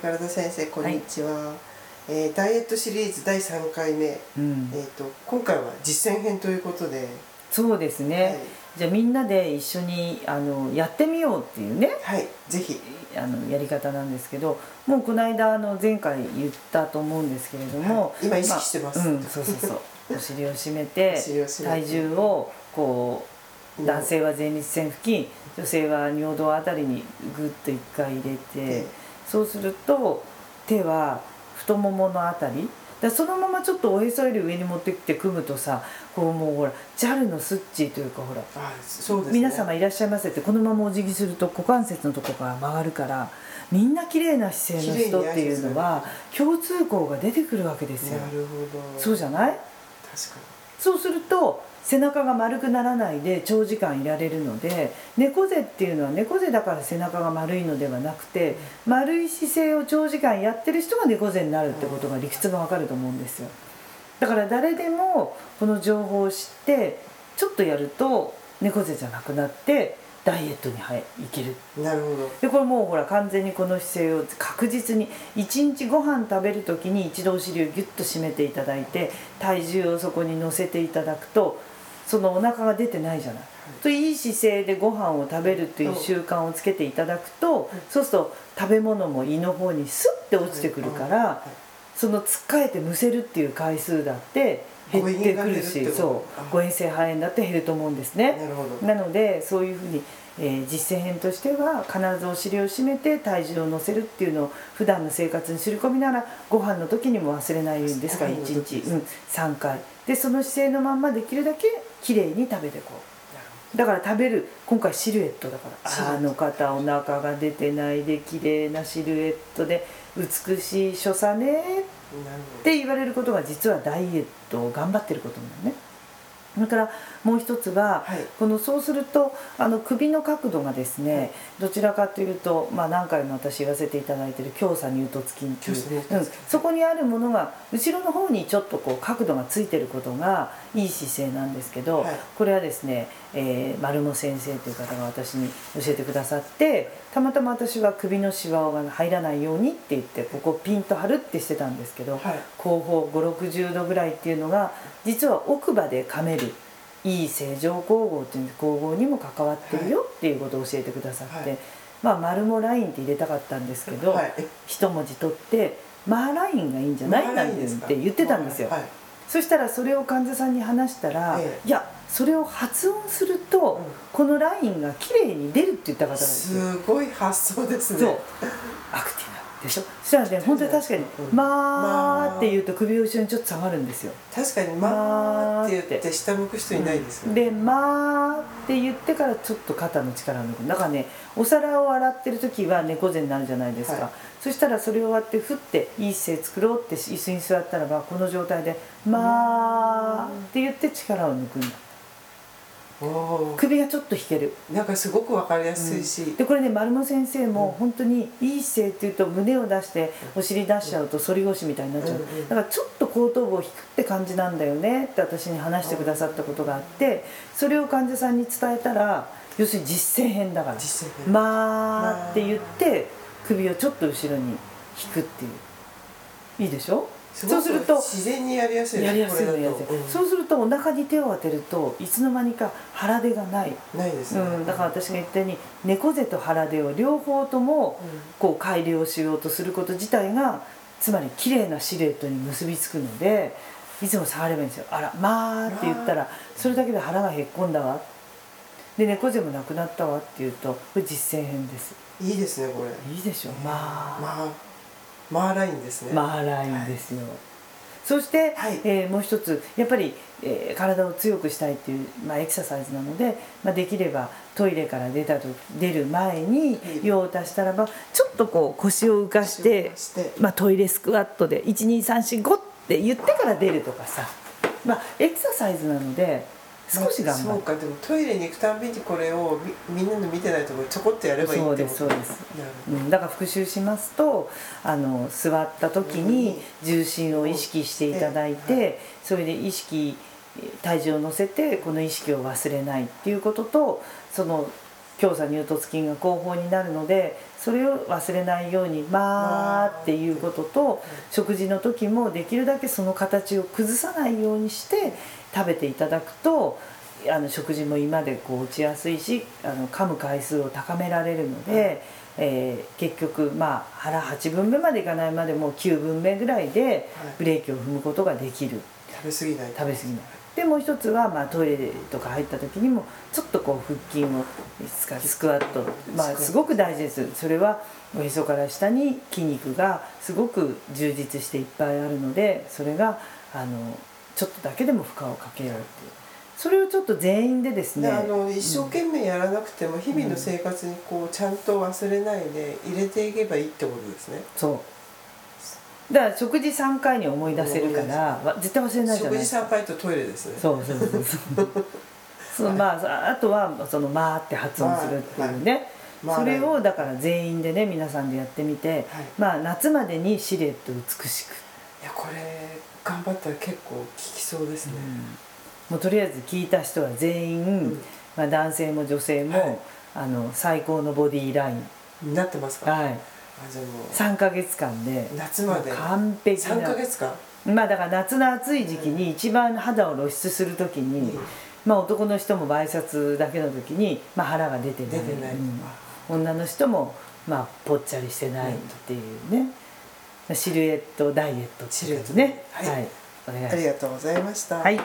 宝田先生こんにちは、はい、えー、ダイエットシリーズ第3回目、うん、えーと、今回は実践編ということで。そうですね、はい、じゃあみんなで一緒にあのやってみようっていうね。はい。ぜひ。あのやり方なんですけどもうこの間あの前回言ったと思うんですけれども、はい、今意識してます、まあ、うん、そうそうそう。お尻を締めて体重をこう男性は前立腺付近女性は尿道あたりにグッと一回入れてそうすると手は太もものあたり。だそのままちょっとおへそより上に持ってきて組むとさこうもうほら JAL のスッチーというかほらそうです、ね、皆様いらっしゃいませってこのままお辞儀すると股関節のとこから曲がるからみんな綺麗な姿勢の人っていうのは共通項が出てくるわけですよ。なるほど。そうじゃない？確かに。そうすると背中が丸くならないで長時間いられるので猫背っていうのは猫背だから背中が丸いのではなくて丸い姿勢を長時間やってる人が猫背になるってことが理屈がわかると思うんですよ。だから誰でもこの情報を知ってちょっとやると猫背じゃなくなってダイエットにいける。なるほど。でこれもうほら完全にこの姿勢を確実に1日ご飯食べる時に一度お尻をギュッと締めていただいて体重をそこに乗せていただくとそのお腹が出てないじゃない。といい姿勢でご飯を食べるっていう習慣をつけていただくとそうすると食べ物も胃の方にスッて落ちてくるからそのつっかえてむせるっていう回数だって減ってくるしそう誤嚥性肺炎だって減ると思うんですね。なのでそういうふうに、えー、実践編としては必ずお尻を締めて体重を乗せるっていうのを普段の生活にすり込みながらご飯の時にも忘れないようにですから1日、うん、3回。でその姿勢のまんまできるだけきれいに食べていこう。だから食べる今回シルエットだから。あの方お腹が出てないで綺麗なシルエットで美しい所作ねっって言われることが実はダイエットを頑張ってることなのね。それからもう一つは、はい、このそうするとあの首の角度がですね、はい、どちらかというと、まあ、何回も私言わせていただいている強鎖乳突筋っていう、うん、そこにあるものが後ろの方にちょっとこう角度がついてることがいい姿勢なんですけど、はい、これはですね、えー、丸野先生という方が私に教えてくださってたまたま私は首のしわが入らないようにって言ってここピンと張るってしてたんですけど、後方560度ぐらいっていうのが実は奥歯で噛める。いい正常光合っていう光合にも関わってるよっていうことを教えてくださって、はい、まあ丸もラインって入れたかったんですけど、はい、一文字取ってマーラインがいいんじゃないなんて言ってたんですよ。はい、そしたらそれを患者さんに話したら、ええ、いやそれを発音すると、うん、このラインが綺麗に出るって言った方なんですよ。すごい発想ですね。そう。アクティでしょ？そしたらね本当に確かに「まあ」って言うと首を後ろにちょっと下がるんですよ。確かに「まあ」って言って下向く人いないですよ、ね、で「まあ」って言ってからちょっと肩の力を抜く。だからねお皿を洗ってる時は猫背になるじゃないですか、はい、そしたらそれを割って振っていい姿勢作ろうって椅子に座ったらばこの状態で「まあ」って言って力を抜くんだ首がちょっと引ける。なんかすごく分かりやすいし、うん、でこれね丸野先生も本当にいい姿勢っていうと胸を出してお尻出しちゃうと反り腰みたいになっちゃう、だからちょっと後頭部を引くって感じなんだよね。って私に話してくださったことがあってそれを患者さんに伝えたら要するに実践編だから「まあ」って言って首をちょっと後ろに引くっていう。いいでしょ？そうすると自然にやりやすいやりやすいのやつ、うん、そうするとお腹に手を当てるといつの間にか腹出がない。ないです、ね、うん、だから私が言ったように猫背と腹出を両方ともこう改良しようとすること自体がつまり綺麗なシルエットに結びつくのでいつも触ればいいんですよ「あらまあ」って言ったらそれだけで腹がへっこんだわ。で猫背もなくなったわって言うとこれ実践編です。いいですねこれ。いいでしょ。まあ、まあマーラインですね。マーラインですよ、はい、そして、はい、えー、もう一つやっぱり、えー、体を強くしたいっていう、まあ、エクササイズなので、まあ、できればトイレから出たと出る前に用を足したらばちょっとこう腰を浮かしてまあ、トイレスクワットで12345って言ってから出るとかさ、まあ、エクササイズなので少し頑張る。そうかでもトイレに行くたんびにこれをみんなの見てないところちょこっとやればいいそうですそうです、うん、だから復習しますとあの座った時に重心を意識していただいて、それで意識体重を乗せてこの意識を忘れないっていうこととその強鎖乳突筋が後方になるのでそれを忘れないように「まあ」っていうことと食事の時もできるだけその形を崩さないようにして食べていただくとあの食事も胃までこう落ちやすいしあの噛む回数を高められるので、えー結局まあ腹8分目までいかないまでも9分目ぐらいでブレーキを踏むことができる。食べ過ぎない。食べ過ぎない。でもう一つは、まあ、トイレとか入った時にもちょっとこう腹筋をスカスクワット、まあ、すごく大事です。それはおへそから下に筋肉がすごく充実していっぱいあるのでそれがあのちょっとだけでも負荷をかけようっていうそれをちょっと全員でですねであの一生懸命やらなくても日々の生活にこうちゃんと忘れないで入れていけばいいってことですね。そうだから食事3回に思い出せるからわ絶対忘れないじゃ食事ないですか。参拝とトイレですね。そうそうそうそう。そのまああとはその「まあ」って発音するっていうね、まあそれをだから全員でね皆さんでやってみて、まあ夏までにシルエット美しく、いやこれ頑張ったら結構効きそうですね、もうとりあえず聞いた人は全員、うん。まあ、男性も女性も、はい。あの最高のボディーライン、なってますか、はい、3ヶ月間で。夏まで。完璧な。3ヶ月間？まあだから夏の暑い時期に一番肌を露出する時に、うんまあ男の人もワイシャツだけの時に、まあ、腹が出てない。出てない、うん。女の人もまあぽっちゃりしてないっていうね、シルエットダイエットっていうね。シルエットはい、お願いします。ありがとうございました、はい